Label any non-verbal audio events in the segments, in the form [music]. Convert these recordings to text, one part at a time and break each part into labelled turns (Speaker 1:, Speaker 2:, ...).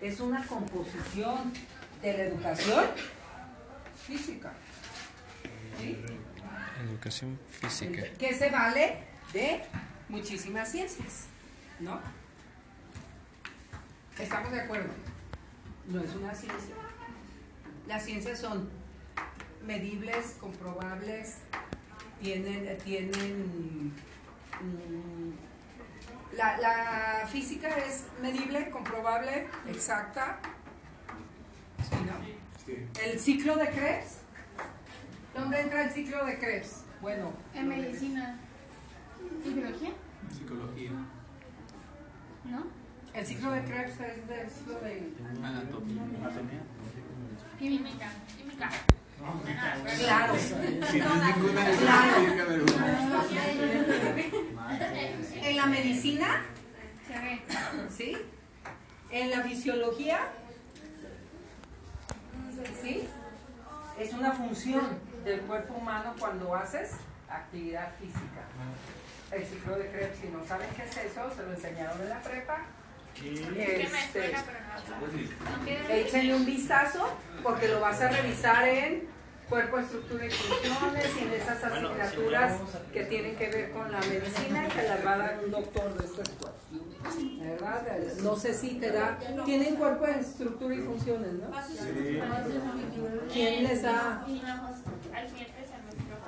Speaker 1: es una composición de la educación física. ¿Sí?
Speaker 2: Educación física.
Speaker 1: Que se vale de muchísimas ciencias, ¿no? ¿Estamos de acuerdo? No es una ciencia. Las ciencias son medibles, comprobables, tienen, tienen la, la, física es medible, comprobable, exacta. ¿Sí, no? El ciclo de Krebs. ¿Dónde entra el ciclo de Krebs? Bueno.
Speaker 3: En medicina. ¿Y biología?
Speaker 4: Psicología.
Speaker 3: ¿No?
Speaker 1: El ciclo de Krebs es del ciclo de
Speaker 4: Anatomía.
Speaker 3: Química. Química.
Speaker 1: Claro.
Speaker 4: Si no es ninguna de
Speaker 1: Claro.
Speaker 4: tiene que haber una.
Speaker 1: En la medicina. ¿sí? En la fisiología, ¿sí? Es una función del cuerpo humano cuando haces actividad física. El ciclo de Krebs, si no saben qué es eso, se lo enseñaron en la prepa.
Speaker 3: Que
Speaker 1: Este, échenle un vistazo porque lo vas a revisar en cuerpo, estructura y funciones y en esas asignaturas que tienen que ver con la medicina y te las va a dar un doctor de estos cuerpos. ¿Verdad? No sé si te da. Tienen cuerpo, estructura y funciones, ¿no? ¿Quién les da?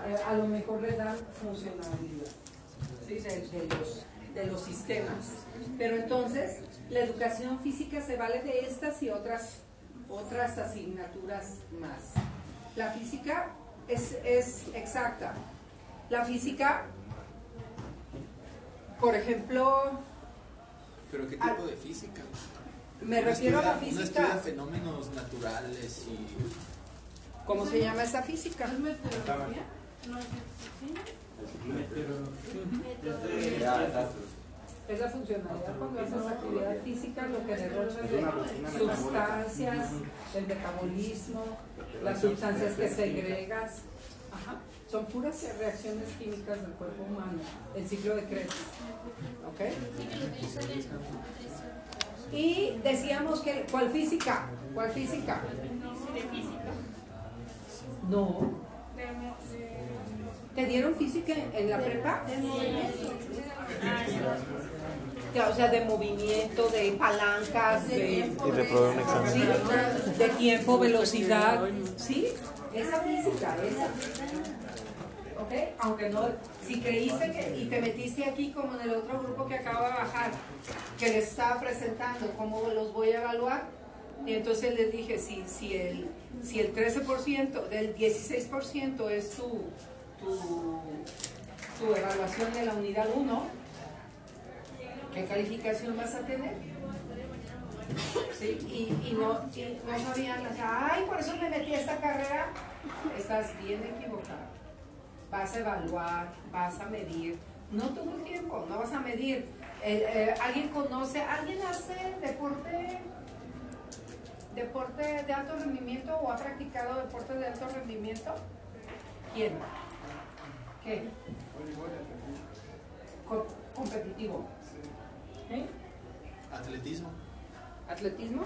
Speaker 1: Eh, a lo mejor les dan funcionalidad ¿sí? de, de los, de los sistemas. Pero entonces, la educación física se vale de estas y otras, otras asignaturas más. La física es, es exacta. La física, por ejemplo,
Speaker 4: Pero qué tipo de física.
Speaker 1: me refiero a la
Speaker 4: estudia- No estudia
Speaker 1: física.
Speaker 4: fenómenos naturales y
Speaker 1: ¿Cómo se llama esa física?
Speaker 3: ¿Es meteorología? No es
Speaker 1: la funcionalidad cuando haces actividad física, lo que derrochas de sustancias, el metabolismo, las sustancias que segregas. Ajá. Son puras reacciones químicas del cuerpo humano, el ciclo de Krebs. ¿Ok? Y decíamos que, ¿cuál física? ¿Cuál física. No. ¿Te dieron física en la prepa?
Speaker 3: de, movimiento. Ah,
Speaker 1: O sea, de movimiento, de palancas, de,
Speaker 2: Y un examen.
Speaker 1: ¿sí? de tiempo, velocidad, ¿sí? Esa física, esa. ¿Ok? Aunque no, si creíste que, y te metiste aquí como en el otro grupo que acaba de bajar, que les estaba presentando cómo los voy a evaluar, y entonces les dije, si, si, el, si el 13%, del 16% es tu, tu, evaluación de la unidad 1, ¿qué calificación vas a tener? ¿Sí? Y, y no, y no sabían, ay, por eso me metí a esta carrera. Estás bien equivocado. Vas a evaluar, vas a medir. No todo el tiempo, no vas a medir. El, eh, ¿Alguien conoce, alguien hace deporte, deporte de alto rendimiento o ha practicado deporte de alto rendimiento? ¿Quién? ¿Qué? Co- competitivo. ¿Eh?
Speaker 4: atletismo.
Speaker 1: ¿Atletismo?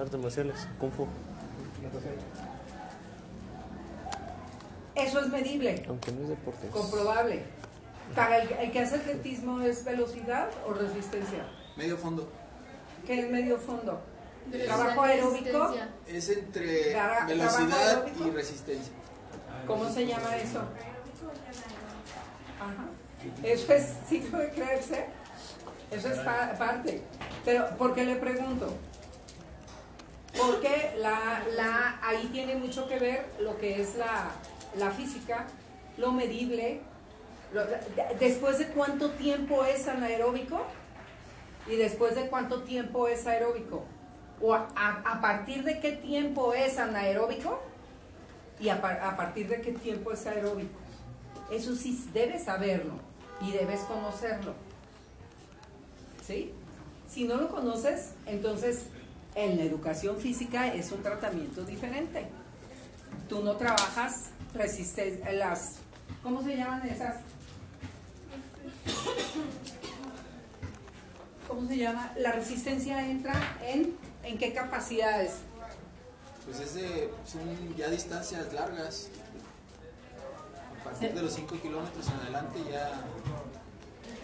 Speaker 2: Artes marciales, kung fu.
Speaker 1: Eso es medible,
Speaker 2: Aunque no es deporte.
Speaker 1: comprobable. Para el, el que hace atletismo es velocidad o resistencia.
Speaker 4: Medio fondo.
Speaker 1: ¿Qué es medio fondo? Trabajo aeróbico.
Speaker 4: Es entre
Speaker 1: Tra-
Speaker 4: velocidad y resistencia.
Speaker 1: ¿Cómo se llama eso? Ajá. Eso es ciclo de ¿eh? Eso es pa- parte. Pero, ¿por qué le pregunto? Porque la, la, ahí tiene mucho que ver lo que es la, la física, lo medible. lo- después de cuánto tiempo es anaeróbico y después de cuánto tiempo es aeróbico. O a, a- partir de qué tiempo es anaeróbico y a, a partir de qué tiempo es aeróbico. Eso sí debes saberlo y debes conocerlo. ¿Sí? Si no lo conoces, entonces en la educación física es un tratamiento diferente. Tú no trabajas resistencia, las, ¿cómo se llaman esas? ¿cómo se llama? La resistencia entra en, ¿en qué capacidades?
Speaker 4: Pues es de, son ya distancias largas. A partir de los 5 kilómetros en adelante ya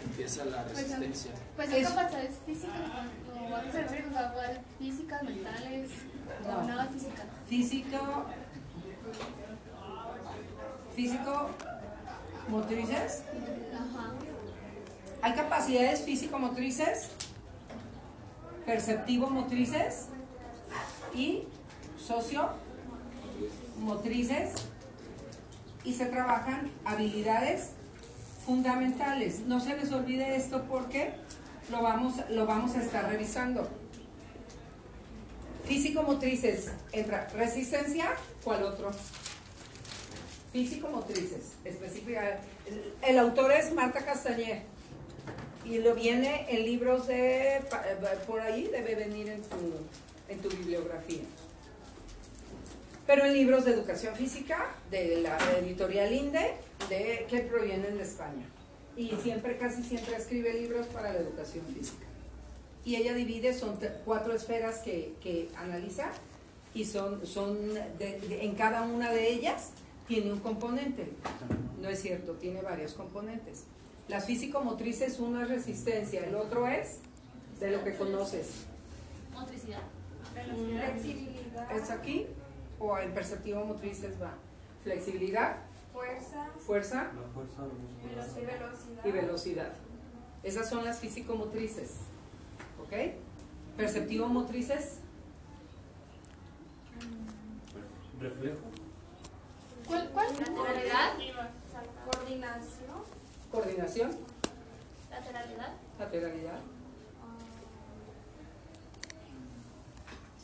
Speaker 4: empieza la resistencia.
Speaker 3: Pues
Speaker 1: Es-
Speaker 3: son capacidades físicas, o a qué se refiere, físicas, mentales,
Speaker 1: No.
Speaker 3: nada física.
Speaker 1: Físico, físico, motrices.
Speaker 3: Ajá.
Speaker 1: Hay capacidades físico-motrices, perceptivo-motrices y socio-motrices y se trabajan habilidades fundamentales. No se les olvide esto porque lo vamos, lo vamos a estar revisando. Físico-motrices, entra resistencia, ¿cuál otro? Físico-motrices, específica. El, autor es Marta Castañer y lo viene en libros de, eh, por ahí debe venir en tu, en tu bibliografía. Pero en libros de educación física, de la editorial INDE, de, que provienen de España. Y siempre, casi siempre escribe libros para la educación física. Y ella divide, son cuatro esferas que, que analiza y son, son en cada una de ellas tiene un componente. No es cierto, tiene varios componentes. Las físico-motrices, uno es resistencia, el otro es de lo que conoces.
Speaker 3: Motricidad.
Speaker 5: Flexibilidad,
Speaker 1: ¿Es aquí? ¿O en perceptivo motrices va? Flexibilidad,
Speaker 5: fuerza,
Speaker 1: fuerza
Speaker 5: velocidad, velocidad.
Speaker 1: y velocidad. Esas son las físico-motrices. ¿Ok? Perceptivo motrices,
Speaker 2: Reflejo.
Speaker 3: ¿Cuál? ¿Cuál? Lateralidad.
Speaker 5: Coordinación,
Speaker 1: coordinación,
Speaker 3: Lateralidad.
Speaker 1: lateralidad.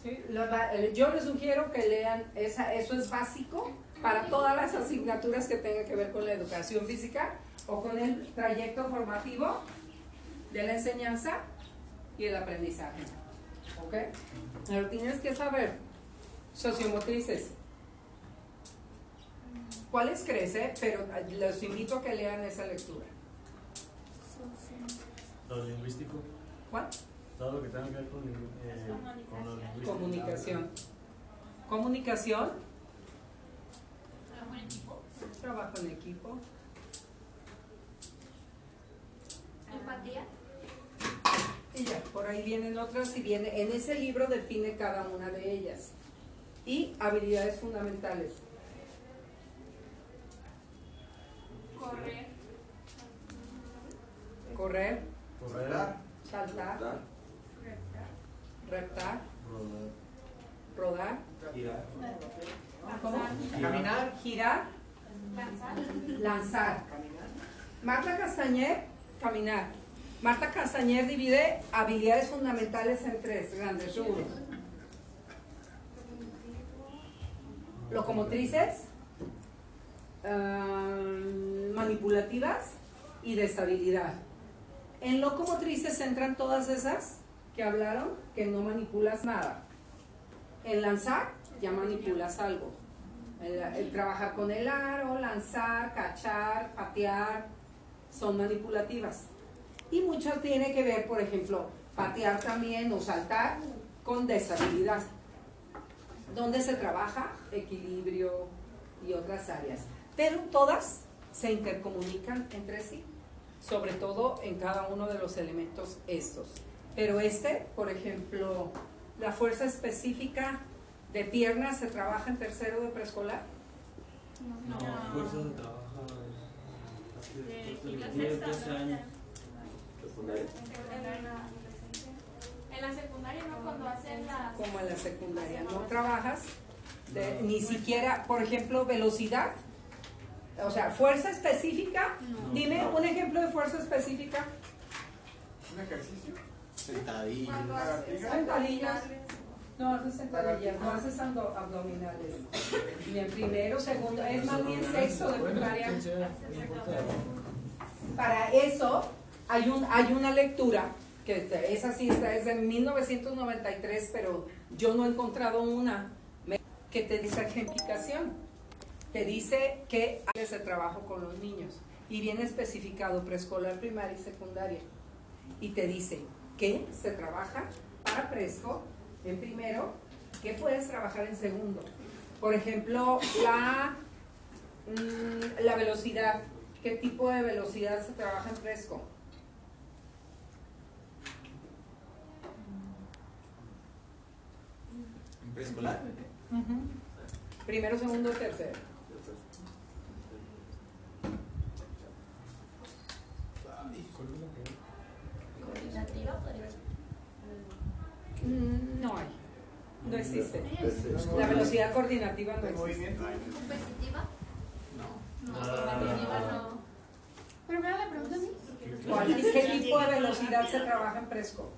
Speaker 1: Sí, la eh, yo les sugiero que lean, esa, eso es básico para todas las asignaturas que tengan que ver con la educación física o con el trayecto formativo de la enseñanza y el aprendizaje. ¿Ok? Pero tienes que saber, sociomotrices. ¿Cuáles crece? Pero los invito a que lean esa lectura.
Speaker 6: Lo lingüístico,
Speaker 1: ¿Cuál?
Speaker 6: todo lo que tenga que ver con, eh, con lo lingüístico.
Speaker 1: Comunicación. Comunicación,
Speaker 3: Trabajo en equipo.
Speaker 1: trabajo en equipo,
Speaker 3: Empatía.
Speaker 1: y ya, por ahí vienen otras y viene, en ese libro define cada una de ellas. Y habilidades fundamentales.
Speaker 5: Correr,
Speaker 1: Correr,
Speaker 6: Correr,
Speaker 1: saltar, reptar,
Speaker 6: rodar,
Speaker 1: rodar,
Speaker 6: girar,
Speaker 1: ¿cómo?
Speaker 4: Caminar.
Speaker 1: girar,
Speaker 3: Lanzar.
Speaker 1: lanzar. Marta Castañer, caminar. Marta Castañer divide habilidades fundamentales en tres. Grandes rubros. Locomotrices, ah, manipulativas y de estabilidad. En locomotrices entran todas esas que hablaron, que no manipulas nada. En lanzar ya manipulas algo. El, trabajar con el aro, lanzar, cachar, patear, son manipulativas. Y mucho tiene que ver, por ejemplo, patear también o saltar con deshabilidad. ¿Dónde se trabaja? Equilibrio y otras áreas. Pero todas se intercomunican entre sí, sobre todo en cada uno de los elementos estos. Pero este, por ejemplo, la fuerza específica de piernas se trabaja en tercero de preescolar.
Speaker 6: No, fuerza de trabajo.
Speaker 3: De
Speaker 6: Hasta
Speaker 3: la
Speaker 6: los 10,
Speaker 3: sexta,
Speaker 6: 12
Speaker 3: ¿no?
Speaker 6: años.
Speaker 3: En la secundaria, ¿no? Cuando hacen las...
Speaker 1: como en la secundaria. No trabajas de- ni siquiera, por ejemplo, velocidad. O sea, fuerza específica. Dime un ejemplo de fuerza específica.
Speaker 7: ¿Un ejercicio?
Speaker 4: Sentadilla.
Speaker 5: cuando haces
Speaker 1: Sentadillas. No haces sentadillas, no haces abdominales. Ni en primero, segundo, es más bien sexto de primaria. Para eso hay, un, hay una lectura, que este- esa sí está, es de 1993, pero yo no he encontrado una que te dice ejemplificación. Te dice que hay ese trabajo con los niños y viene especificado preescolar, primaria y secundaria. Y te dice qué se trabaja para Presco en primero, qué puedes trabajar en segundo. Por ejemplo, la, mm, la velocidad. ¿Qué tipo de velocidad se trabaja en Presco?
Speaker 4: En preescolar.
Speaker 1: Primero, segundo, tercero. No hay. No existe. La velocidad coordinativa no
Speaker 7: ¿De
Speaker 1: existe.
Speaker 3: ¿Competitiva?
Speaker 4: No.
Speaker 3: No, competitiva no. ¿Pero me la pregunta a mí?
Speaker 1: ¿Cuál- ¿Qué tipo de velocidad se trabaja en Presco?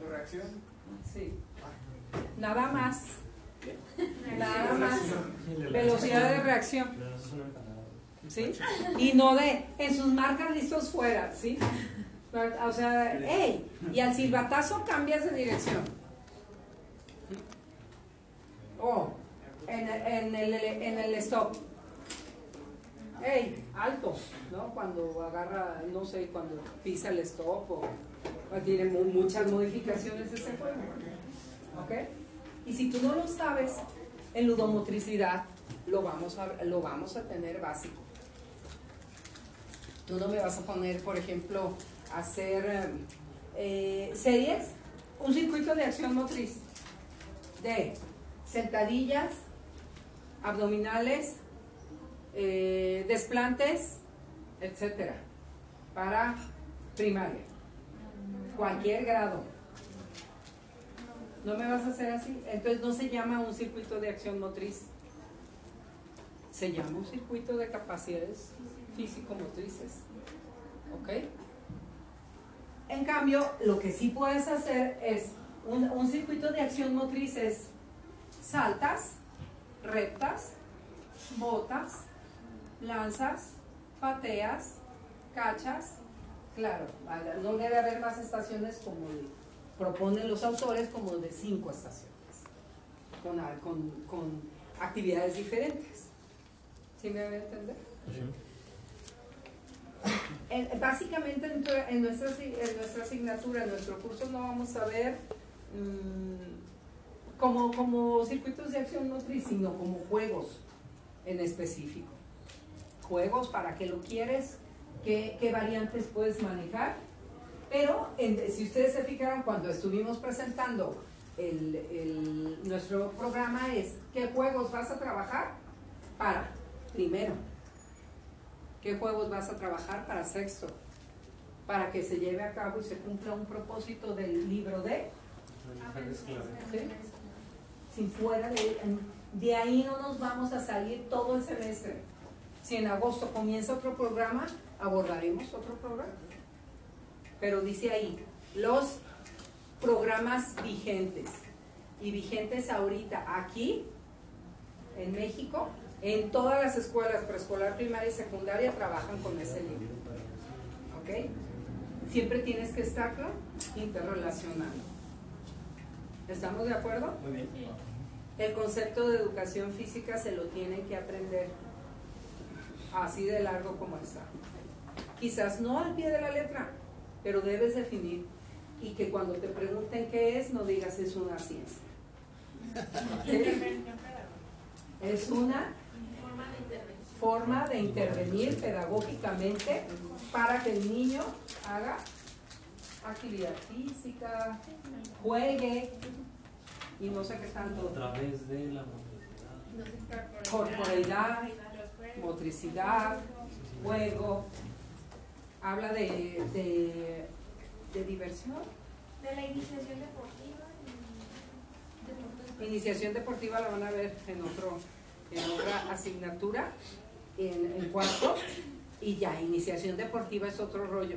Speaker 7: ¿De reacción?
Speaker 1: Sí. Nada más. Nada más. Velocidad de reacción. ¿Sí? Y no de en sus marcas listos fuera, ¿sí? O sea, hey, y al silbatazo cambias de dirección. O en el, en el, en el stop. Hey, alto, ¿no? Cuando agarra, no sé, cuando pisa el stop o, tiene mu- muchas modificaciones ese juego. ¿Ok? Y si tú no lo sabes, en ludomotricidad lo vamos a, lo vamos a tener básico. Tú no me vas a poner, por ejemplo, hacer eh, series, un circuito de acción motriz de sentadillas, abdominales, eh, desplantes, etcétera, para primaria, cualquier grado. ¿No me vas a hacer así? Entonces no se llama un circuito de acción motriz, se llama un circuito de capacidades físico-motrices. ¿Ok? En cambio, lo que sí puedes hacer es un, circuito de acción motriz es saltas, rectas, botas, lanzas, pateas, cachas. Claro, no debe haber más estaciones como proponen los autores, como de cinco estaciones, con, actividades diferentes. ¿Sí me voy a entender? En- básicamente en, nuestra, en nuestra asignatura, en nuestro curso no vamos a ver mm, como, como circuitos de acción motriz, sino como juegos en específico. Juegos para qué lo quieres, qué, qué variantes puedes manejar. Pero si ustedes se fijaron cuando estuvimos presentando el, el- nuestro programa es qué juegos vas a trabajar para primero ¿Qué juegos vas a trabajar para sexto? Para que se lleve a cabo y se cumpla un propósito del libro de, ¿sí? si fuera de, de ahí no nos vamos a salir todo el semestre. Si en agosto comienza otro programa, abordaremos otro programa. Pero dice ahí, los programas vigentes y vigentes ahorita aquí en México en todas las escuelas preescolar, primaria y secundaria trabajan con ese libro. ¿Ok? Siempre tienes que estarlo interrelacionando. ¿Estamos de acuerdo?
Speaker 6: Muy bien.
Speaker 1: El concepto de educación física se lo tienen que aprender así de largo como está. Quizás no al pie de la letra, pero debes definir y que cuando te pregunten qué es, no digas es una ciencia. [laughs] Es una forma de intervenir pedagógicamente para que el niño haga actividad física, juegue y no sé qué
Speaker 2: A
Speaker 1: tanto.
Speaker 2: través de la movilidad.
Speaker 1: Corporalidad, motricidad, juego. Habla de, de, de diversión.
Speaker 5: De la iniciación deportiva. y-
Speaker 1: Iniciación deportiva la van a ver en otro, en otra asignatura, en, cuarto, y ya, iniciación deportiva es otro rollo.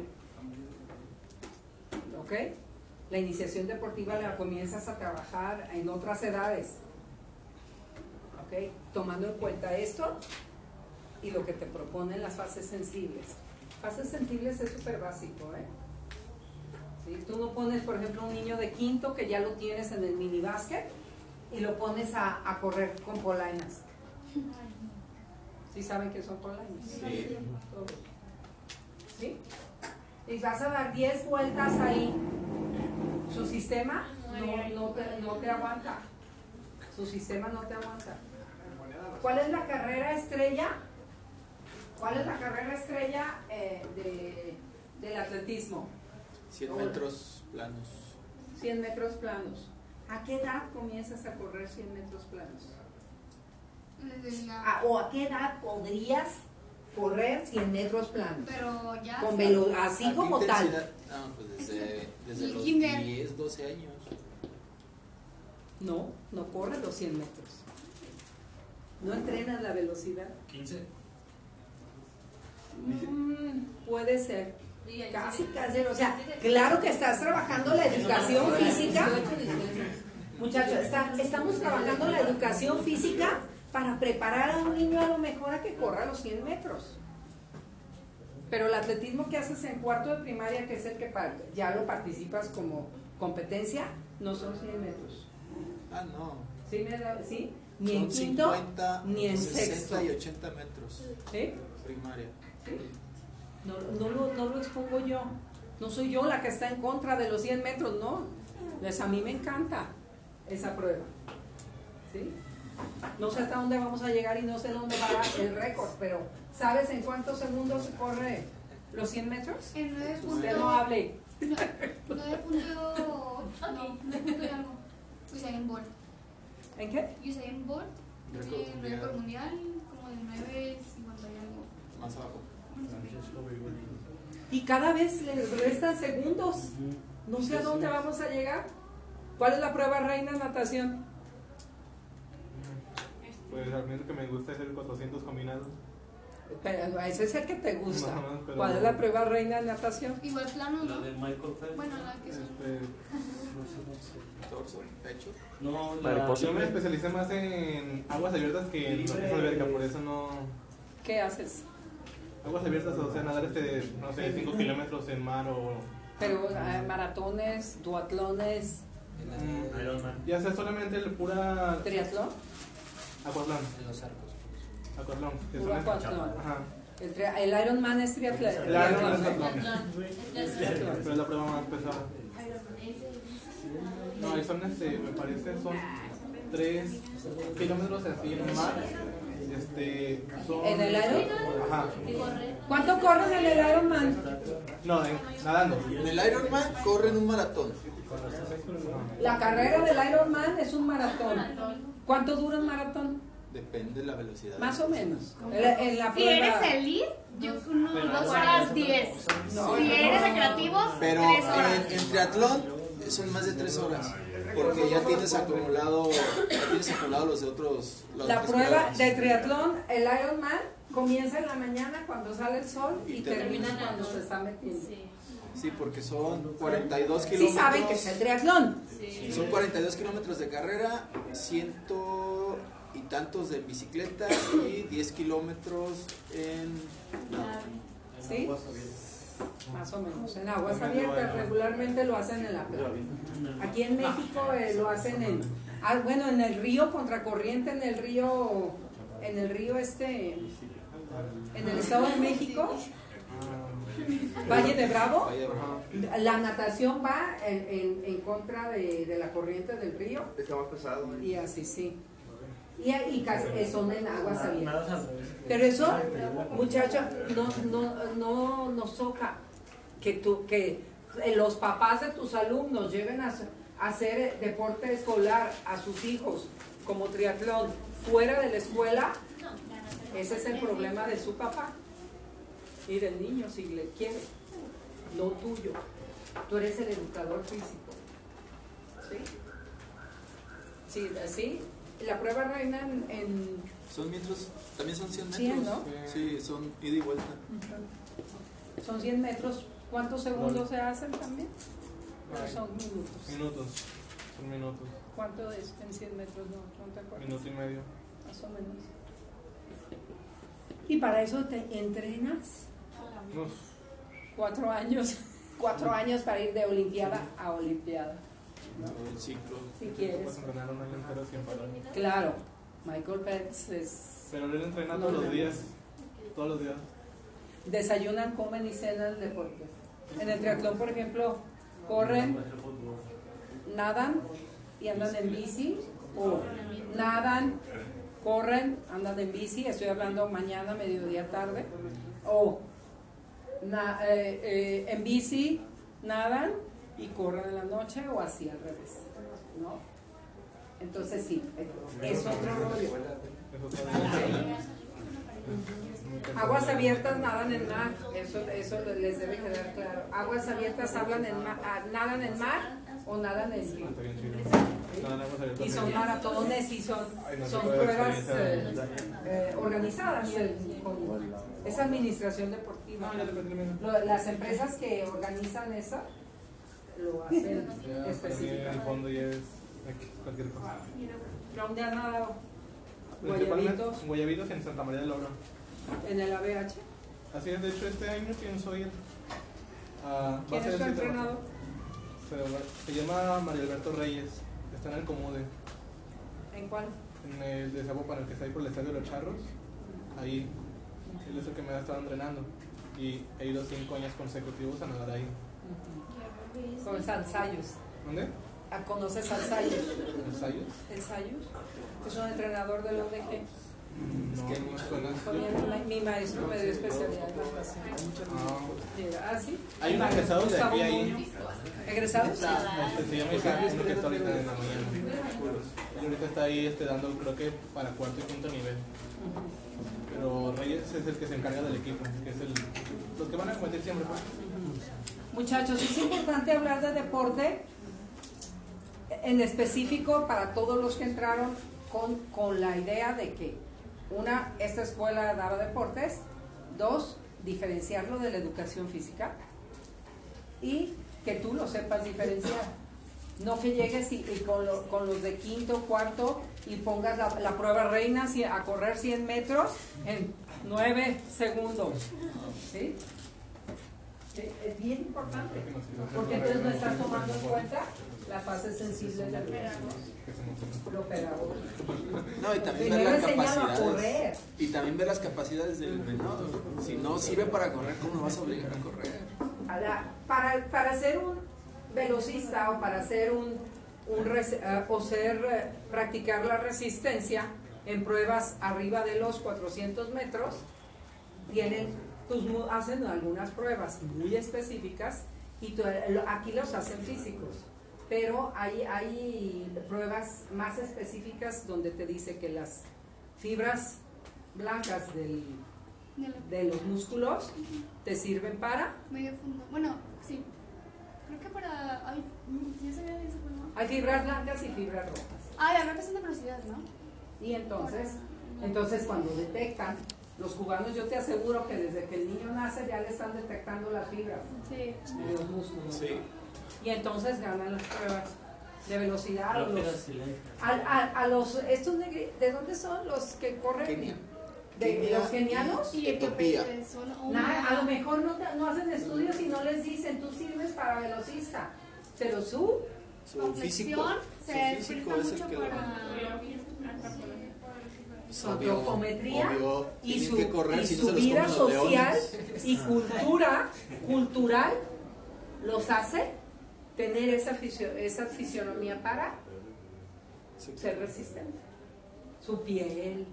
Speaker 1: ¿Ok? La iniciación deportiva la comienzas a trabajar en otras edades. ¿Ok? Tomando en cuenta esto y lo que te proponen las fases sensibles. Fases sensibles es súper básico, ¿eh? ¿Sí? Tú no pones, por ejemplo, un niño de quinto que ya lo tienes en el mini básquet y lo pones a, a correr con polainas. ¿Sí saben qué son polainas?
Speaker 4: Sí.
Speaker 1: ¿Sí? Y vas a dar 10 vueltas ahí Su sistema no, no, te, no te aguanta. Su sistema no te aguanta. ¿Cuál es la carrera estrella? ¿Cuál es la carrera estrella eh, de, del atletismo?
Speaker 4: 100 metros planos.
Speaker 1: 100 metros planos. ¿A qué edad comienzas a correr 100 metros planos?
Speaker 3: Desde la-
Speaker 1: ¿A- ¿O a qué edad podrías correr 100 metros planos?
Speaker 3: Pero ya.
Speaker 1: Con velo-
Speaker 4: ¿A
Speaker 1: así como tal.
Speaker 4: No, pues desde, desde
Speaker 3: El
Speaker 4: los
Speaker 3: kinder.
Speaker 4: 10, 12 años.
Speaker 1: No, no corres los 100 metros. No entrenas la velocidad.
Speaker 2: 15.
Speaker 1: Mm, puede ser. Casi, casi. O sea, claro que estás trabajando la educación física. Muchachos, estamos trabajando la educación física para preparar a un niño a lo mejor a que corra los 100 metros. Pero el atletismo que haces en cuarto de primaria, que es el que ya lo participas como competencia, no son 100 metros.
Speaker 4: Ah, no.
Speaker 1: ¿Sí? sí? Ni en
Speaker 4: Son
Speaker 1: quinto,
Speaker 4: 50,
Speaker 1: ni en
Speaker 4: 60
Speaker 1: sexto.
Speaker 4: y 80 metros.
Speaker 1: ¿Sí?
Speaker 4: Primaria.
Speaker 1: No, no, lo, no lo expongo yo. No soy yo la que está en contra de los 100 metros, no. Pues a mí me encanta esa prueba. ¿Sí? No sé hasta dónde vamos a llegar y no sé dónde va el récord, pero ¿sabes en cuántos segundos se corre los 100 metros?
Speaker 3: En 9
Speaker 1: Usted no hable.
Speaker 3: 9 punto... [laughs] No, 9 punto y algo. Usain Bolt.
Speaker 1: ¿En qué?
Speaker 3: Usain Bolt.
Speaker 4: Récord mundial.
Speaker 3: récord mundial como de 9.50 y algo.
Speaker 4: Más abajo.
Speaker 1: Y cada vez les restan segundos. No sé a dónde vamos a llegar. ¿Cuál es la prueba reina en natación?
Speaker 8: Pues a mí lo que me gusta es el 400 combinado.
Speaker 1: Pero ese es el que te gusta.
Speaker 8: No, no, pero-
Speaker 1: ¿Cuál es la prueba reina en natación?
Speaker 3: Igual plano,
Speaker 2: La de Michael Phelps.
Speaker 3: Bueno, la que son.
Speaker 8: Este, [laughs]
Speaker 2: No sé, no sé.
Speaker 4: Torso, pecho.
Speaker 2: No, la.
Speaker 8: Yo me especialicé más en aguas abiertas que en alberca, por eso no.
Speaker 1: ¿Qué haces?
Speaker 8: Aguas abiertas, o sea, nadar este, no sé, 5 kilómetros en mar o.
Speaker 1: Pero eh, maratones, duatlones,
Speaker 8: mm,
Speaker 6: Ironman.
Speaker 8: ya sea solamente el pura.
Speaker 1: triatlón,
Speaker 8: Aquatlón.
Speaker 4: En los arcos.
Speaker 8: Aquatlón. son-
Speaker 1: aquatlón.
Speaker 8: Ajá.
Speaker 1: El, el Ironman es triatlón.
Speaker 8: El Ironman es
Speaker 1: triatlón.
Speaker 8: Pero es la prueba más pesada. No, son este, me parece, son 3 kilómetros así en el mar. Este, son.
Speaker 1: ¿En el Iron?
Speaker 8: Ajá.
Speaker 1: ¿Cuánto corren en el Ironman?
Speaker 8: No, en- nadando.
Speaker 4: En el Ironman corren un maratón.
Speaker 1: La carrera del Ironman es un maratón. ¿Cuánto dura un maratón?
Speaker 4: Depende de la velocidad.
Speaker 1: Más o menos. En la, en la
Speaker 3: Si eres
Speaker 1: prueba.
Speaker 3: elite, yo unos 2 horas 10.
Speaker 1: No,
Speaker 3: Si eres recreativo,
Speaker 4: Pero
Speaker 3: 3 horas.
Speaker 4: en, en triatlón son más de 3 horas. Porque ya tienes acumulado, ya tienes acumulado los de otros. las
Speaker 1: La prueba
Speaker 4: pruebas.
Speaker 1: de triatlón, el Ironman, comienza en la mañana cuando sale el sol y
Speaker 4: Y
Speaker 1: termina
Speaker 4: termina
Speaker 1: cuando se está metiendo.
Speaker 4: Sí, porque son 42
Speaker 1: Sí
Speaker 4: kilómetros.
Speaker 1: saben que es el triatlón.
Speaker 4: Son 42 kilómetros de carrera, ciento y tantos de bicicleta y 10 kilómetros en. no,
Speaker 1: ¿Sí?
Speaker 6: Aguas abiertas.
Speaker 1: Más o menos. En aguas abiertas regularmente lo hacen en la playa. Aquí en México eh, lo hacen en, ah, bueno, en el río contracorriente, en el río, en el río este, en el Estado de México, Valle de Bravo. La natación va en, en- en contra de, de la corriente del río
Speaker 7: Está más pesado. ¿eh?
Speaker 1: y así sí. Y, y casi- eh, son en aguas abiertas. Pero eso, muchachos, no, no, no nos toca que, tú, que eh, los papás de tus alumnos lleven a, hacer- a hacer deporte escolar a sus hijos como triatlón fuera de la escuela. Ese es el problema de su papá y del niño si le quiere, no tuyo. Tú eres el educador físico. ¿Sí? Sí, así. La prueba reina en- en
Speaker 4: Son metros, también son 100 metros.
Speaker 1: 100, ¿no?
Speaker 4: Sí, son ida y vuelta.
Speaker 1: Son 100 metros. ¿Cuántos segundos se hacen también? ¿O son minutos?
Speaker 8: Minutos. Son minutos.
Speaker 1: ¿Cuánto es en 100 metros? No, no te acuerdas.
Speaker 8: Minuto y medio.
Speaker 1: Más o menos. Y para eso te entrenas
Speaker 8: Uf,
Speaker 1: cuatro años. [laughs] Cuatro años para ir de olimpiada a olimpiada.
Speaker 4: Todo el ciclo.
Speaker 1: Si quieres.
Speaker 8: entrenar un año entero sin parar.
Speaker 1: Claro. Michael Phelps es...
Speaker 8: Pero él entrena
Speaker 1: No,
Speaker 8: todos
Speaker 1: no.
Speaker 8: los días. Todos los días.
Speaker 1: Desayunan, comen y cenan deporte. En el triatlón, por ejemplo, corren, nadan y andan en bici, o nadan, corren, andan en bici, estoy hablando mañana, mediodía, tarde, o na- eh, eh, en bici, nadan y corren en la noche, o así al revés, ¿no? Entonces sí, es otro rollo. Aguas abiertas nadan en mar, eso, eso les debe quedar claro. Aguas abiertas hablan en ma- ah, nadan en mar o nadan en río. Y son maratones y son, son pruebas eh, eh, organizadas. eh, con- es administración deportiva. Las empresas que organizan esa lo hacen
Speaker 8: el
Speaker 1: específicamente.
Speaker 8: fondo ya es aquí, cualquier cosa.
Speaker 1: ¿Dónde han nadado?
Speaker 8: Principalmente
Speaker 1: Guayabitos
Speaker 8: Guayabitos en Santa María del Oro.
Speaker 1: en el ABH.
Speaker 8: Así es, de hecho este año pienso ir. a- va a
Speaker 1: ¿Quién es
Speaker 8: el sitio-
Speaker 1: entrenador?
Speaker 8: Se, se llama Mario Alberto Reyes. Está en el Comude.
Speaker 1: ¿En cuál?
Speaker 8: En el de Zapopan, el que está ahí por el estadio de los Charros. Ahí. Él es el que me ha estado entrenando. Y he ido cinco años consecutivos a nadar ahí.
Speaker 1: Con Salsayos.
Speaker 8: ¿Dónde?
Speaker 1: Ah, ¿Conoces Salsayos?
Speaker 8: ¿Ensayos?
Speaker 1: ¿Ensayos? Es un entrenador de la ODG.
Speaker 8: No,
Speaker 4: que hay
Speaker 8: no suena.
Speaker 1: Mi, maestro me dio especialidad en natación.
Speaker 8: Ah,
Speaker 1: ¿Ah, sí?
Speaker 8: Hay un egresado de aquí ahí.
Speaker 1: ¿Egresados?
Speaker 8: este, se llama Isaac, uno que está ahorita en la mañana. Él ahorita está ahí este, dando, creo que para cuarto y quinto nivel. Pero Reyes es el que se encarga del equipo, que es el, los que van a competir siempre. pues.
Speaker 1: Muchachos, es importante hablar de deporte en específico para todos los que entraron con, con la idea de que, una, esta escuela daba deportes, dos, diferenciarlo de la educación física y que tú lo sepas diferenciar. No que llegues y, y con, lo- con los de quinto, cuarto y pongas la, la prueba reina a correr 100 metros en 9 segundos. ¿Sí? Es bien importante. Porque entonces no estás tomando en cuenta las fases sensibles del cuerpo, lo.
Speaker 4: No, y también ver las capacidades. Y también ver las capacidades del menor. Si no sirve para correr, ¿cómo lo vas a obligar a correr?
Speaker 1: Para, para ser un velocista o para ser un, un eh, o ser eh, practicar la resistencia en pruebas arriba de los 400 metros tienen tus hacen algunas pruebas muy específicas y lo- aquí los hacen físicos pero hay, hay pruebas más específicas donde te dice que las fibras blancas del,
Speaker 3: De
Speaker 1: de los músculos te sirven para
Speaker 3: medio fondo. Bueno, sí. Creo que para. Ay, ya sabía de eso, pero no.
Speaker 1: Hay fibras blancas y fibras rojas.
Speaker 3: Ah, la verdad es de velocidad, ¿no?
Speaker 1: Y entonces, entonces cuando detectan, los cubanos yo te aseguro que desde que el niño nace ya le están detectando las fibras
Speaker 3: Sí.
Speaker 1: de los músculos.
Speaker 4: Sí.
Speaker 1: Y entonces ganan las pruebas de velocidad.
Speaker 6: Que
Speaker 1: los- a, a- a los, estos negri- ¿De dónde son los que corren?
Speaker 4: Kenia.
Speaker 1: ¿De
Speaker 4: Kenia
Speaker 1: los kenianos?
Speaker 3: Y
Speaker 4: Etiopía.
Speaker 3: un-
Speaker 1: Nada, a lo mejor no, te- no hacen estudios y no les dicen, tú sirves para velocista. Pero su
Speaker 4: Su físico,
Speaker 3: complexión
Speaker 4: su
Speaker 3: se
Speaker 4: físico es el
Speaker 3: mucho
Speaker 4: que
Speaker 3: para.
Speaker 1: su antropometría
Speaker 4: obvio,
Speaker 1: y su,
Speaker 4: que correr,
Speaker 1: y
Speaker 4: si
Speaker 1: su
Speaker 4: se
Speaker 1: vida social y cultura cultural los hace tener esa, fisio- esa fisionomía para ser resistente. Su piel,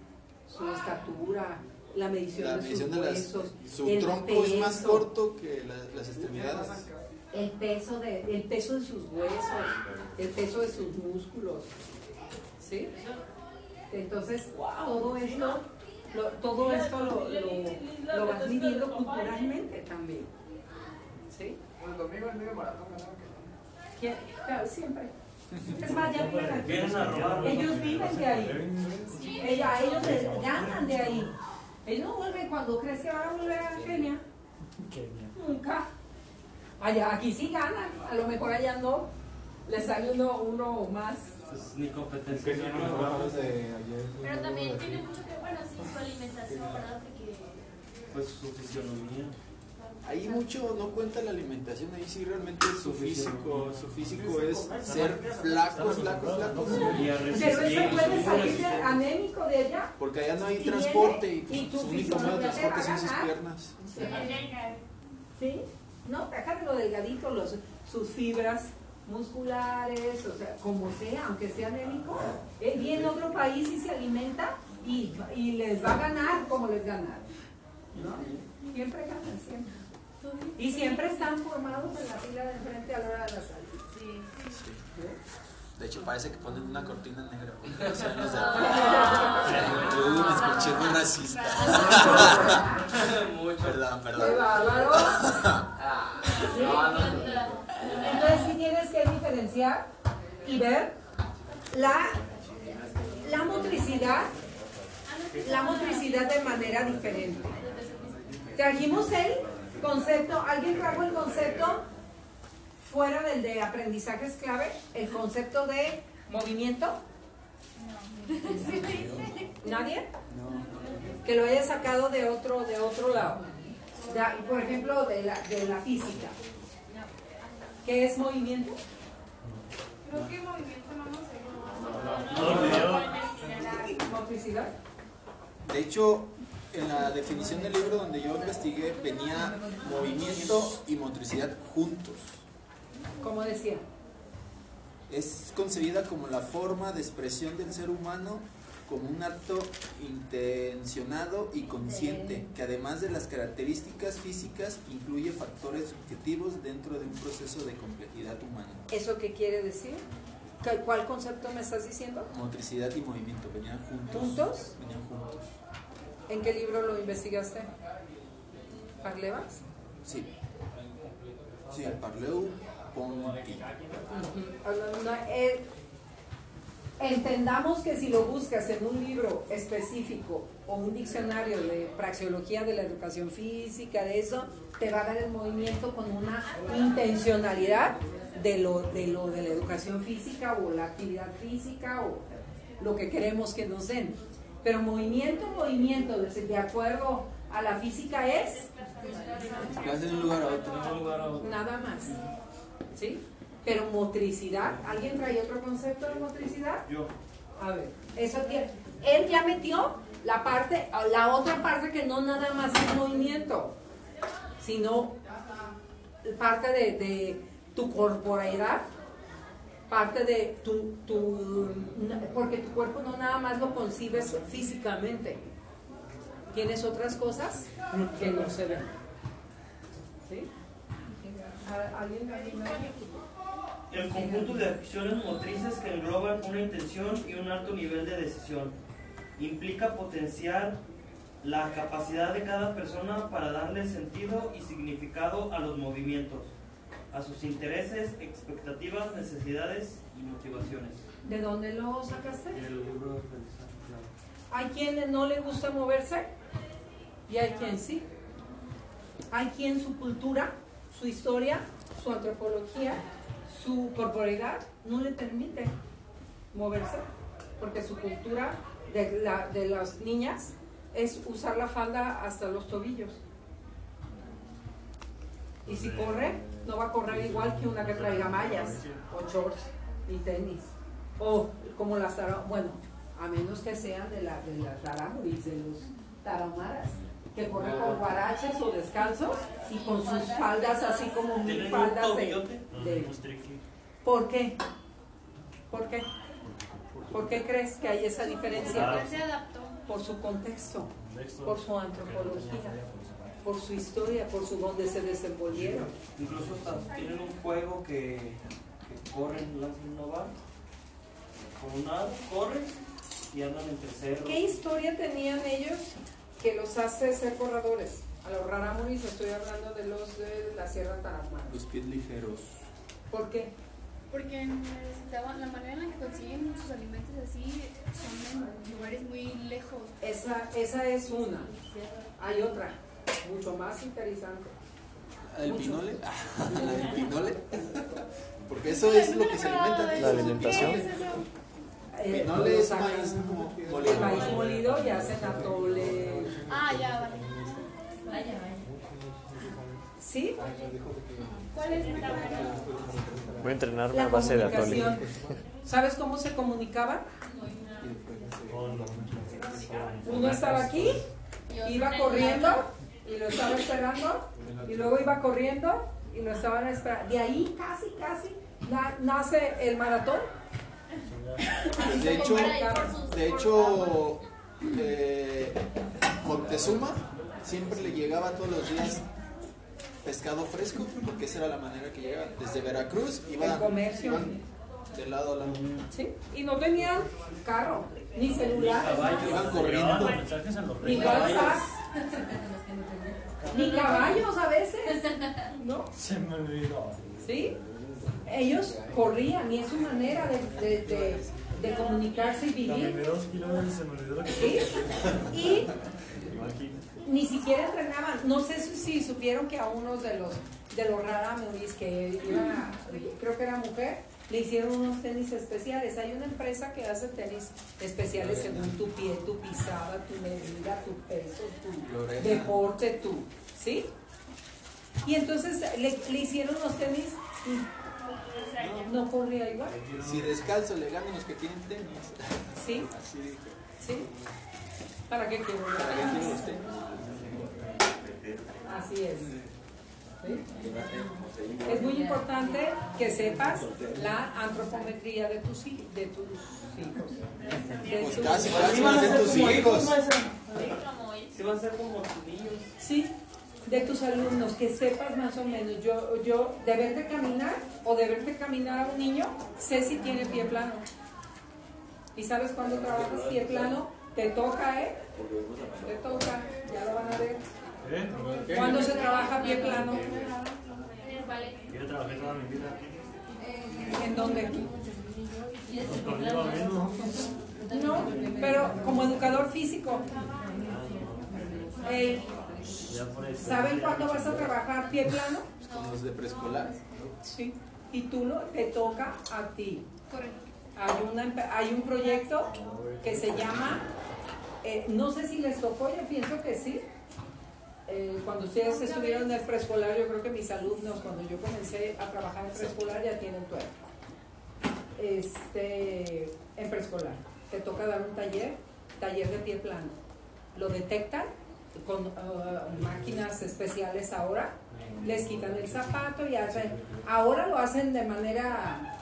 Speaker 1: su estatura, la medición
Speaker 4: La
Speaker 1: de sus
Speaker 4: de las,
Speaker 1: huesos,
Speaker 4: su
Speaker 1: el
Speaker 4: tronco es más corto que la- las extremidades.
Speaker 1: el peso de el peso de sus huesos, el peso de sus músculos, ¿sí? Entonces todo esto, lo, todo esto lo, lo, lo vas viviendo culturalmente también, ¿sí?
Speaker 7: El domingo el medio maratón.
Speaker 1: Claro, siempre. Es más, ya viven aquí. Ellos viven de ahí. Ella, ellos les ganan de ahí. Ellos no vuelven cuando crees que van a volver a Kenia. Nunca. Allá, aquí sí ganan. A lo mejor allá no. Les sale uno, uno más.
Speaker 6: Ni competencia.
Speaker 5: Pero también tiene mucho que ver, bueno, sí, su alimentación, ¿verdad? Porque
Speaker 6: Pues su fisionomía.
Speaker 4: Ahí mucho no cuenta la alimentación, ahí sí realmente su físico, su físico es ser flaco, flaco, flaco.
Speaker 6: Y
Speaker 1: Pero eso puede
Speaker 6: muy
Speaker 1: salir de anémico de ella.
Speaker 4: Porque allá no hay transporte y,
Speaker 1: y tu
Speaker 4: su único medio de transporte son sus piernas.
Speaker 1: ¿Sí? No, déjame lo delgadito, los, sus fibras musculares, o sea, como sea, aunque sea anémico, él viene a otro país y se alimenta y, y les va a ganar como les ganar. ¿no? Siempre ganan, siempre. Y siempre están formados en la fila de frente a la hora de la salida.
Speaker 3: Sí.
Speaker 4: De hecho, parece que ponen una cortina negra. [laughs] porque no saben los de- Yo me escuché muy racista. [laughs] Perdón,
Speaker 1: ¡Qué
Speaker 4: perdón.
Speaker 1: bárbaro! [laughs] ¿Sí? Entonces sí tienes que diferenciar y ver la, la motricidad, la motricidad de manera diferente. Trajimos el concepto, ¿alguien trajo el concepto fuera del de aprendizajes clave? El concepto de movimiento. ¿Nadie? Que lo haya sacado de otro, de otro lado. Por ejemplo, de la, de la física. ¿Qué es movimiento?
Speaker 3: Creo que movimiento no nos
Speaker 1: Motricidad.
Speaker 4: De hecho, en la definición del libro donde yo investigué venía movimiento y motricidad juntos.
Speaker 1: Como decía.
Speaker 4: Es concebida como la forma de expresión del ser humano como un acto intencionado y consciente, que además de las características físicas incluye factores subjetivos dentro de un proceso de complejidad humana.
Speaker 1: ¿Eso qué quiere decir? ¿Qué- ¿Cuál concepto me estás diciendo?
Speaker 4: Motricidad y movimiento venían juntos.
Speaker 1: ¿Juntos?
Speaker 4: Venían juntos.
Speaker 1: ¿En qué libro lo investigaste? ¿Parlevas?
Speaker 4: Sí. Sí, el Parleu Ponti.
Speaker 1: Eh, entendamos que si lo buscas en un libro específico o un diccionario de praxeología de la educación física, de eso, te va a dar el movimiento con una intencionalidad de lo de, lo de la educación física o la actividad física o lo que queremos que nos den. Pero movimiento, movimiento, de de acuerdo a la física es
Speaker 4: de un lugar a otro.
Speaker 1: nada más. ¿Sí? Pero motricidad, ¿alguien trae otro concepto de motricidad?
Speaker 6: Yo.
Speaker 1: A ver, eso tiene. Él ya metió la parte, la otra parte que no nada más es movimiento, sino parte de, de tu corporeidad, parte de tu, tu, porque tu cuerpo no nada más lo concibes físicamente, tienes otras cosas que no se ven. ¿Sí? ¿A- ¿Alguien, alguien
Speaker 9: El conjunto de acciones motrices que engloban una intención y un alto nivel de decisión. Implica potenciar la capacidad de cada persona para darle sentido y significado a los movimientos, a sus intereses, expectativas, necesidades y motivaciones.
Speaker 1: ¿De dónde lo sacaste?
Speaker 6: El libro de claro.
Speaker 1: Hay quien no le gusta moverse y hay quien sí. Hay quien su cultura, su historia, su antropología, su corporalidad no le permite moverse porque su cultura de, la- de las niñas es usar la falda hasta los tobillos. Y si corre, no va a correr igual que una que traiga mallas o shorts y tenis. O como las tara- bueno, a menos que sean de, la, de las tarahuris, de los tarahumaras, que corren con guaraches o descalzos y con sus faldas así como mil
Speaker 9: ¿Tienen un
Speaker 1: faldas de, de- ¿Por qué? ¿Por qué? ¿Por qué crees que hay esa diferencia? Por su contexto,
Speaker 6: Contexto.
Speaker 1: por su antropología, por su historia, por su donde se desenvolvieron.
Speaker 9: Incluso hasta tienen un juego que, que corren, lanzan una barra, con un aro, corren y andan entre cerros.
Speaker 1: ¿Qué historia tenían ellos que los hace ser corredores? A los rarámuris estoy hablando de los de la Sierra Tarahumara.
Speaker 4: Los pies ligeros.
Speaker 1: ¿Por qué?
Speaker 3: Porque necesitaban, la manera en la que consiguen sus alimentos así son en lugares muy lejos.
Speaker 1: Esa, esa es una. Hay otra, mucho más interesante.
Speaker 4: ¿La del
Speaker 1: Mucho.
Speaker 4: pinole? [laughs] ¿La del pinole? Porque eso es lo que se alimentan.
Speaker 10: La alimentación.
Speaker 1: Eh,
Speaker 4: Pinole
Speaker 1: lo
Speaker 4: es maíz
Speaker 1: El
Speaker 4: molido.
Speaker 1: maíz molido y hacen atole.
Speaker 3: Ah, ya, vale.
Speaker 5: Vaya, vaya.
Speaker 1: ¿Sí?
Speaker 3: ¿Cuál es la
Speaker 10: Voy a entrenarme
Speaker 1: La
Speaker 10: a base de atole.
Speaker 1: ¿Sabes cómo se comunicaban? Uno estaba aquí, iba corriendo y lo estaba esperando, y luego iba corriendo y lo estaban esperando. De ahí casi, casi na- nace el maratón.
Speaker 4: De hecho, de hecho eh, Moctezuma siempre le llegaba todos los días pescado fresco, porque esa era la manera que llegaba. Desde Veracruz iban,
Speaker 1: El comercio.
Speaker 4: iban de lado a lado.
Speaker 1: ¿sí? Y no tenían carro, ni celular,
Speaker 4: Iban corriendo.
Speaker 6: mensajes en los
Speaker 1: ni WhatsApp, [laughs] ni caballos a veces, ¿no?
Speaker 6: Se me olvidó.
Speaker 1: ¿Sí? Ellos corrían y es su manera de, de- de- de comunicarse y vivir.
Speaker 6: dos kilómetros se me olvidó lo que
Speaker 1: ¿Sí? Y
Speaker 6: Imagínate.
Speaker 1: ni siquiera entrenaban. No sé si, supieron que a unos de los de los raramuris que iba, creo que era mujer, le hicieron unos tenis especiales. Hay una empresa que hace tenis especiales según tu pie, tu pisada, tu medida, tu peso, tu
Speaker 4: Lorena.
Speaker 1: deporte, tu, ¿sí? Y entonces le, le hicieron los tenis y no corría igual,
Speaker 4: Si descalzo le ganan los que tienen tenis.
Speaker 1: ¿sí?
Speaker 4: Así dije.
Speaker 1: ¿Sí? ¿Para qué quiero?
Speaker 4: ¿Para qué tenis?
Speaker 1: Así es. ¿Sí? Es muy importante que sepas la antropometría de tus, de tus hijos. De
Speaker 4: Pues
Speaker 1: tus-
Speaker 4: casi, casi
Speaker 9: van
Speaker 4: más
Speaker 9: a
Speaker 4: de
Speaker 9: ser
Speaker 4: tus
Speaker 9: como
Speaker 4: hijos.
Speaker 9: Sí van a ser como tus niños.
Speaker 1: Sí, de tus alumnos, que sepas más o menos. Yo, yo de verte caminar o de verte caminar a un niño, sé si tiene pie plano. ¿Y sabes cuándo trabajas pie plano? Te toca, ¿eh? Te toca, ya lo van a ver.
Speaker 6: ¿Eh?
Speaker 1: ¿Cuándo se trabaja pie plano?
Speaker 6: Yo trabajé toda mi vida.
Speaker 1: ¿En dónde? No, pero como educador físico. Eh. ¿Saben cuándo vas a trabajar pie plano?
Speaker 4: Con los de preescolar.
Speaker 1: Sí. Y tú lo, te toca a ti. Hay, una, hay un proyecto que se llama, eh, no sé si les tocó, yo pienso que sí. Eh, cuando ustedes estuvieron en el preescolar, yo creo que mis alumnos, cuando yo comencé a trabajar en preescolar, ya tienen tu edad. Este, en preescolar, te toca dar un taller, taller de pie plano. Lo detectan con ah, máquinas especiales ahora, les quitan el zapato y hacen, ahora lo hacen de manera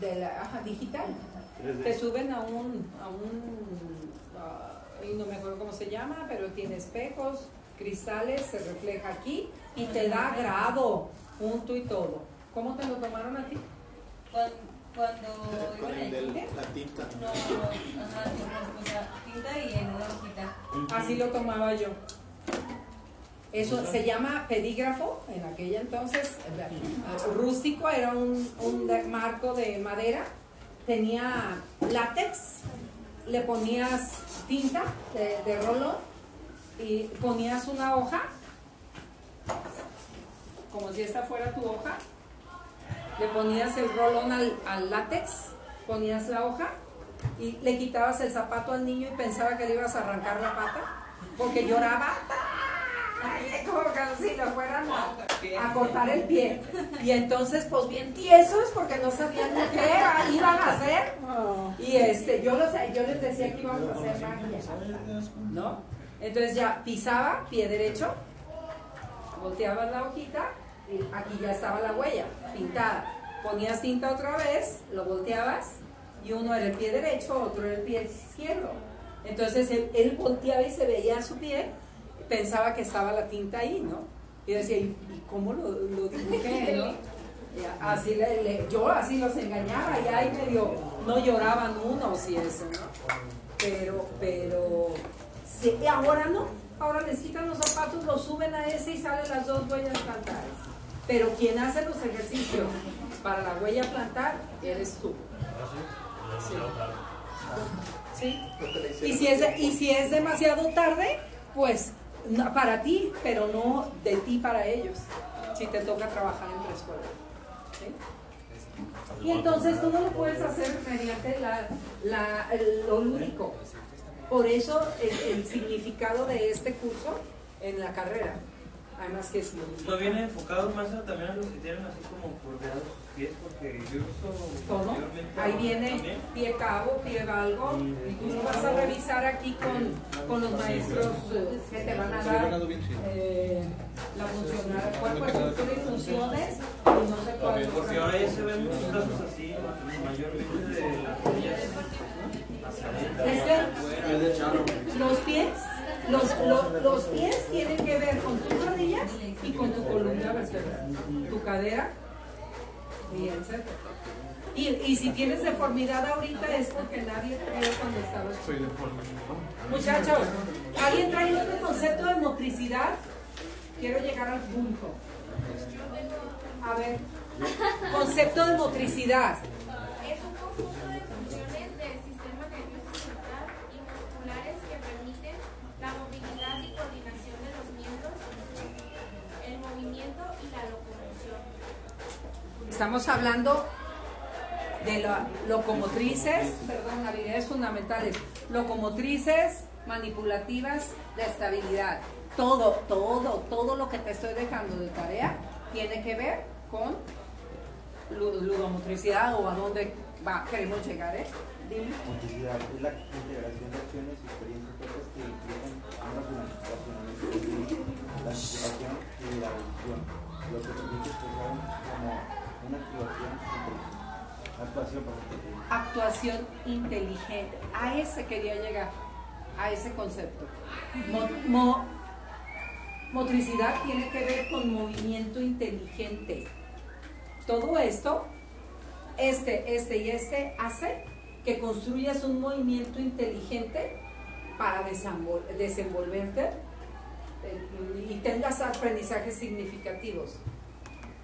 Speaker 1: de la, ajá, digital. Te suben a un, a un ah, y no me acuerdo cómo se llama, pero tiene espejos, cristales, se refleja aquí y te da grado, punto y todo. ¿Cómo te lo tomaron a ti?
Speaker 5: Cuando, cuando
Speaker 4: Con el la tinta.
Speaker 5: no, ajá, o sea, tinta y en una hojita.
Speaker 1: Así lo tomaba yo. Eso se llama pedígrafo, en aquella entonces, eh, rústico, era un, marco de madera, tenía látex, le ponías tinta de, de rolón y ponías una hoja, como si esta fuera tu hoja, le ponías el rolón al, al látex, ponías la hoja y le quitabas el zapato al niño y pensaba que le ibas a arrancar la pata porque lloraba. Ay, como que si lo fueran a, a cortar el pie. Y entonces pues bien tiesos porque no sabían qué iban a hacer. Y este yo los, yo les decía que íbamos a hacer magia ¿no? Entonces ya pisaba pie derecho volteabas la hojita y aquí ya estaba la huella pintada. Ponías tinta otra vez, lo volteabas y uno era el pie derecho, otro era el pie izquierdo. Entonces él, él volteaba y se veía su pie, pensaba que estaba la tinta ahí, ¿no? Y decía, ¿y, cómo lo, lo dibujé, [laughs] no? Así le- le- yo así los engañaba y ahí medio no lloraban unos y eso, ¿no? Pero, pero, y ahora no, ahora les quitan los zapatos, los suben a ese y salen las dos huellas plantares. Pero quien hace los ejercicios para la huella plantar eres tú. Y si es, y si es demasiado tarde, pues para ti, pero no de ti para ellos, si te toca trabajar en preescolar. ¿sí? Y entonces tú no lo puedes hacer mediante la, lo lúdico. Por eso el, el significado de este curso en la carrera. Además que es lúdico.
Speaker 9: ¿No viene enfocado más a- también a los que tienen así como curveados sus pies? Porque yo
Speaker 1: todo.
Speaker 9: anteriormente
Speaker 1: Ahí viene
Speaker 9: también.
Speaker 1: pie cabo, pie valgo. Y tú lo vas a revisar aquí con, con los maestros eh, que te van a dar eh, La funcional, cuerpo, estructura y funciones, y no se puede.
Speaker 9: Porque ahora ya se ven muchos casos así, mayormente de las
Speaker 1: los pies, los, los, los pies tienen que ver con tus rodillas y con tu columna vertebral, tu cadera y etcétera. Y, y si tienes deformidad ahorita es porque nadie te vio cuando estabas
Speaker 8: Soy deforme.
Speaker 1: Muchachos, ¿alguien trae otro concepto de motricidad? Quiero llegar al punto. A ver, concepto de motricidad.
Speaker 11: Es un conjunto de funciones del sistema nervioso central y musculares que permiten la movilidad y coordinación de los miembros, el movimiento y la locomoción.
Speaker 1: Estamos hablando de las locomotrices, perdón, habilidades fundamentales, locomotrices, manipulativas, de estabilidad. Todo, todo, todo lo que te estoy dejando de tarea tiene que ver con lu- ludomotricidad o a dónde va, queremos llegar, ¿eh? Dime.
Speaker 12: La integración de acciones y experiencias propias que implican una planificación, la anticipación y la evolución, lo que permite como Actuación,
Speaker 1: inteligente. A ese quería llegar, a ese concepto. Mo- mo- motricidad tiene que ver con movimiento inteligente. Todo esto, este, este y este, hace que construyas un movimiento inteligente para desenvol- desenvolverte eh, y tengas aprendizajes significativos.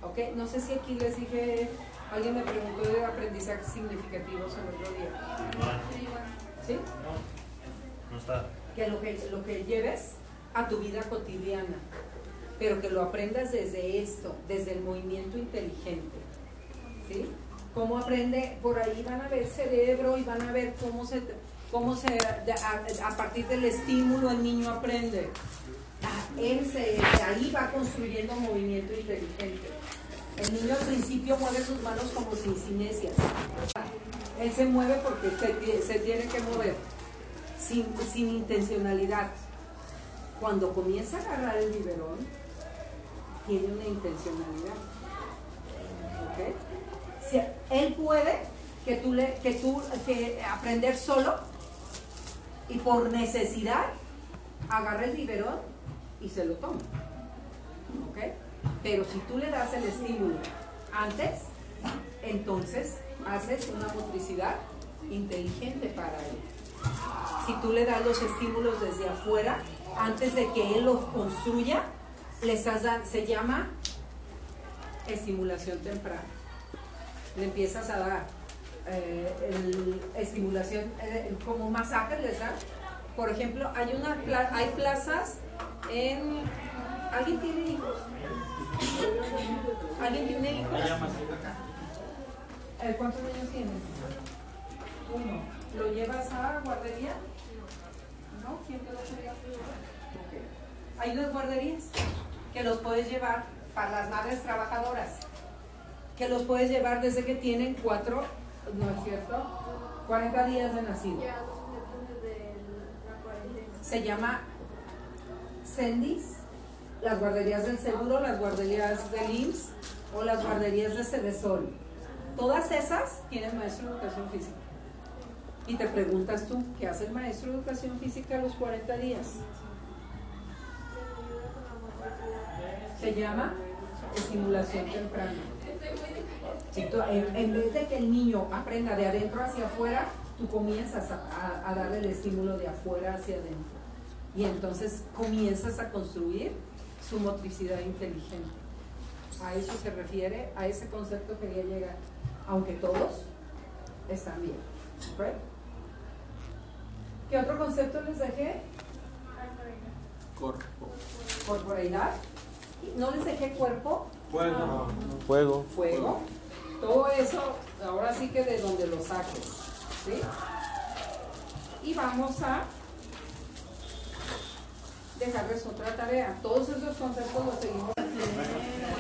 Speaker 1: ¿Ok? No sé si aquí les dije, alguien me preguntó de aprendizajes significativos el otro día. ¿Sí?
Speaker 9: No está.
Speaker 1: Que lo que, lo que lleves a tu vida cotidiana, pero que lo aprendas desde esto, desde el movimiento inteligente. ¿Sí? ¿Cómo aprende? Por ahí van a ver cerebro y van a ver cómo se, cómo se a, a partir del estímulo el niño aprende. Ah, Él se, de ahí va construyendo movimiento inteligente. El niño al principio mueve sus manos como sin cinesias. Él se mueve porque se, tie- se tiene que mover, sin, sin intencionalidad. Cuando comienza a agarrar el biberón, tiene una intencionalidad. ¿Ok? Si él puede que tú le, que tú, que aprender solo y por necesidad agarra el biberón y se lo toma. ¿Ok? Pero si tú le das el estímulo antes, entonces haces una motricidad inteligente para él. Si tú le das los estímulos desde afuera, antes de que él los construya, le estás dan- se llama estimulación temprana. Le empiezas a dar eh, estimulación, eh, como masajes les dan. Por ejemplo, hay una hay plazas en ¿Alguien tiene hijos? ¿Alguien tiene hijos? Eh, ¿Cuántos niños tienes? Uno. ¿Lo llevas a guardería? ¿No? ¿Quién te lo lleva? Hay unas guarderías que los puedes llevar para las madres trabajadoras, que los puedes llevar desde que tienen cuatro, ¿no es cierto? 40 días de nacido. Se llama Sendis, las guarderías del seguro, las guarderías del IMSS o las guarderías de Cedesol. Todas esas tienen maestro de educación física. Y te preguntas tú, ¿qué hace el maestro de educación física a los 40 días? Se llama estimulación temprana. Si tú- en, en vez de que el niño aprenda de adentro hacia afuera, tú comienzas a, a- a darle el estímulo de afuera hacia adentro. Y entonces comienzas a construir su motricidad inteligente. A eso se refiere, a ese concepto quería llegar, aunque todos están bien. ¿Qué otro concepto les dejé?
Speaker 8: Corpo.
Speaker 1: Corporeidad. ¿No les dejé cuerpo?
Speaker 8: Fuego.
Speaker 10: Fuego.
Speaker 1: Fuego. Todo eso, ahora sí que de donde lo saques. ¿Sí? Y vamos a dejarles otra tarea. Todos esos conceptos los seguimos.